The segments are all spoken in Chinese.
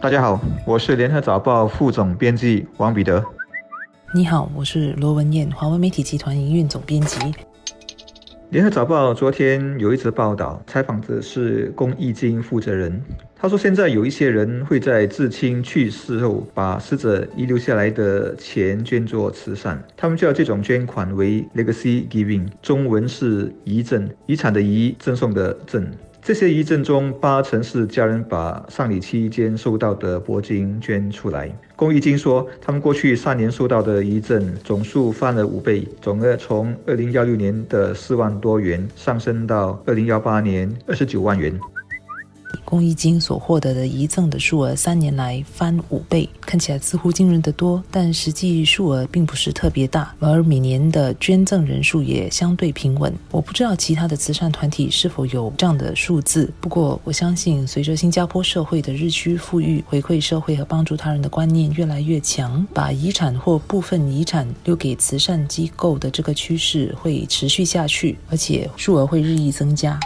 大家好，我是联合早报副总编辑王彼得。你好，我是罗文燕，华文媒体集团营运总编辑。联合早报昨天有一则报道，采访的是公益金负责人。他说，现在有一些人会在至亲去世后，把死者遗留下来的钱捐作慈善。他们叫这种捐款为 legacy giving，中文是遗赠，遗产的遗，赠送的赠。这些遗赠中，八成是家人把丧礼期间收到的铂金捐出来。公益金说，他们过去三年收到的遗赠总数翻了五倍，总额从二零幺六年的四万多元上升到二零幺八年二十九万元。公益金所获得的遗赠的数额，三年来翻五倍，看起来似乎惊人的多，但实际数额并不是特别大，而每年的捐赠人数也相对平稳。我不知道其他的慈善团体是否有这样的数字，不过我相信，随着新加坡社会的日趋富裕，回馈社会和帮助他人的观念越来越强，把遗产或部分遗产留给慈善机构的这个趋势会持续下去，而且数额会日益增加。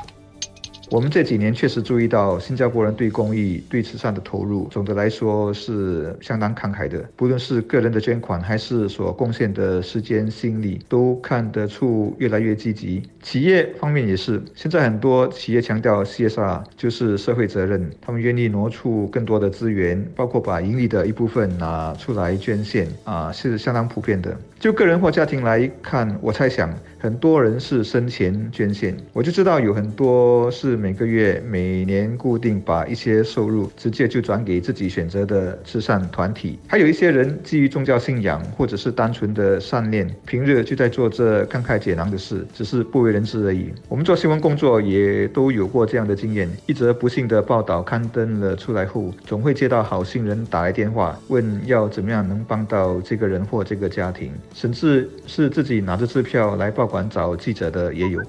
我们这几年确实注意到，新加坡人对公益、对慈善的投入，总的来说是相当慷慨的。不论是个人的捐款，还是所贡献的时间、心力，都看得出越来越积极。企业方面也是，现在很多企业强调 CSR，就是社会责任，他们愿意挪出更多的资源，包括把盈利的一部分拿出来捐献，啊，是相当普遍的。就个人或家庭来看，我猜想很多人是生前捐献，我就知道有很多是每个月、每年固定把一些收入直接就转给自己选择的慈善团体。还有一些人基于宗教信仰或者是单纯的善念，平日就在做这慷慨解囊的事，只是不为人知而已。我们做新闻工作也都有过这样的经验。一则不幸的报道刊登了出来后，总会接到好心人打来电话，问要怎么样能帮到这个人或这个家庭。甚至是自己拿着支票来报馆找记者的也有。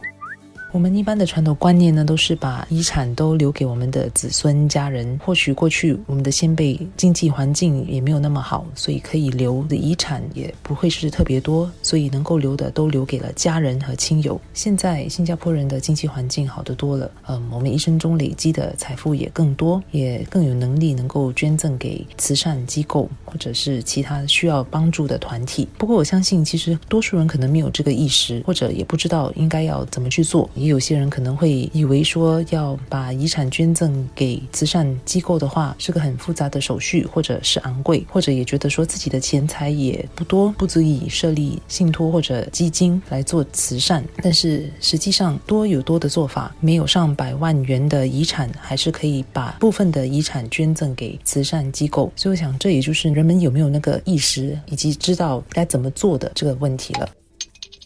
我们一般的传统观念呢，都是把遗产都留给我们的子孙家人。或许过去我们的先辈经济环境也没有那么好，所以可以留的遗产也不会是特别多，所以能够留的都留给了家人和亲友。现在新加坡人的经济环境好得多了，嗯，我们一生中累积的财富也更多，也更有能力能够捐赠给慈善机构或者是其他需要帮助的团体。不过我相信，其实多数人可能没有这个意识，或者也不知道应该要怎么去做。也有些人可能会以为说要把遗产捐赠给慈善机构的话，是个很复杂的手续，或者是昂贵，或者也觉得说自己的钱财也不多，不足以设立信托或者基金来做慈善。但是实际上多有多的做法，没有上百万元的遗产，还是可以把部分的遗产捐赠给慈善机构。所以我想，这也就是人们有没有那个意识，以及知道该怎么做的这个问题了。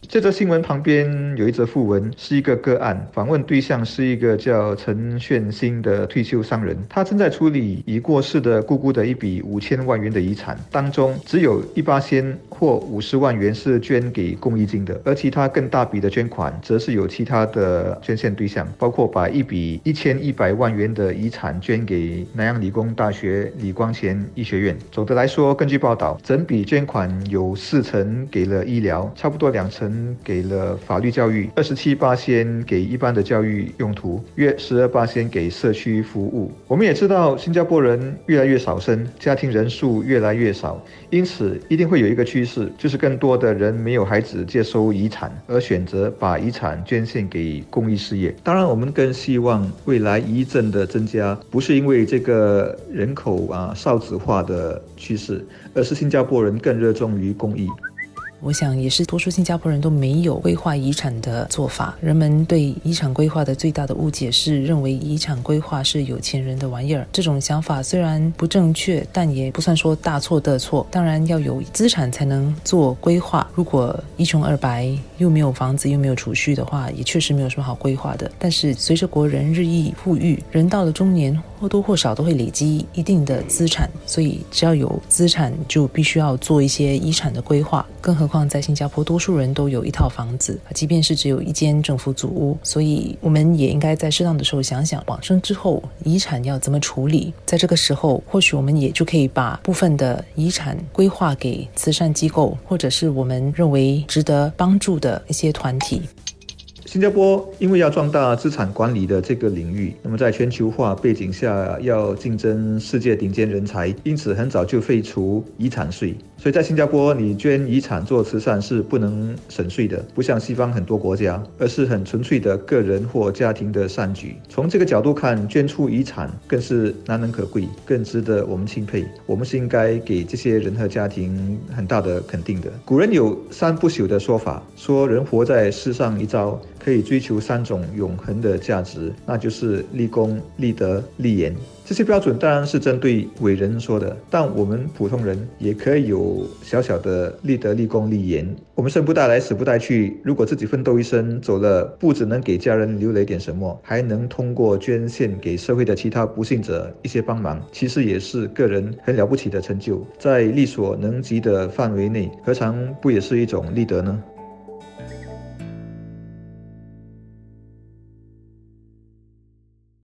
这则新闻旁边有一则附文，是一个个案，访问对象是一个叫陈炫新的退休商人，他正在处理已过世的姑姑的一笔五千万元的遗产，当中只有一八千或五十万元是捐给公益金的，而其他更大笔的捐款，则是有其他的捐献对象，包括把一笔一千一百万元的遗产捐给南洋理工大学李光前医学院。总的来说，根据报道，整笔捐款有四成给了医疗，差不多两成。给了法律教育，二十七八仙给一般的教育用途，约十二八仙给社区服务。我们也知道，新加坡人越来越少生，家庭人数越来越少，因此一定会有一个趋势，就是更多的人没有孩子接收遗产，而选择把遗产捐献给公益事业。当然，我们更希望未来遗赠的增加，不是因为这个人口啊少子化的趋势，而是新加坡人更热衷于公益。我想也是多数新加坡人都没有规划遗产的做法。人们对遗产规划的最大的误解是认为遗产规划是有钱人的玩意儿。这种想法虽然不正确，但也不算说大错特错。当然要有资产才能做规划。如果一穷二白，又没有房子又没有储蓄的话，也确实没有什么好规划的。但是随着国人日益富裕，人到了中年或多或少都会累积一定的资产，所以只要有资产，就必须要做一些遗产的规划。更何况在新加坡，多数人都有一套房子，即便是只有一间政府祖屋，所以我们也应该在适当的时候想想，往生之后遗产要怎么处理。在这个时候，或许我们也就可以把部分的遗产规划给慈善机构，或者是我们认为值得帮助的的一些团体。新加坡因为要壮大资产管理的这个领域，那么在全球化背景下要竞争世界顶尖人才，因此很早就废除遗产税。所以在新加坡，你捐遗产做慈善是不能省税的，不像西方很多国家，而是很纯粹的个人或家庭的善举。从这个角度看，捐出遗产更是难能可贵，更值得我们钦佩。我们是应该给这些人和家庭很大的肯定的。古人有三不朽的说法，说人活在世上一遭。可以追求三种永恒的价值，那就是立功、立德、立言。这些标准当然是针对伟人说的，但我们普通人也可以有小小的立德、立功、立言。我们生不带来，死不带去。如果自己奋斗一生走了，不只能给家人留了一点什么，还能通过捐献给社会的其他不幸者一些帮忙，其实也是个人很了不起的成就。在力所能及的范围内，何尝不也是一种立德呢？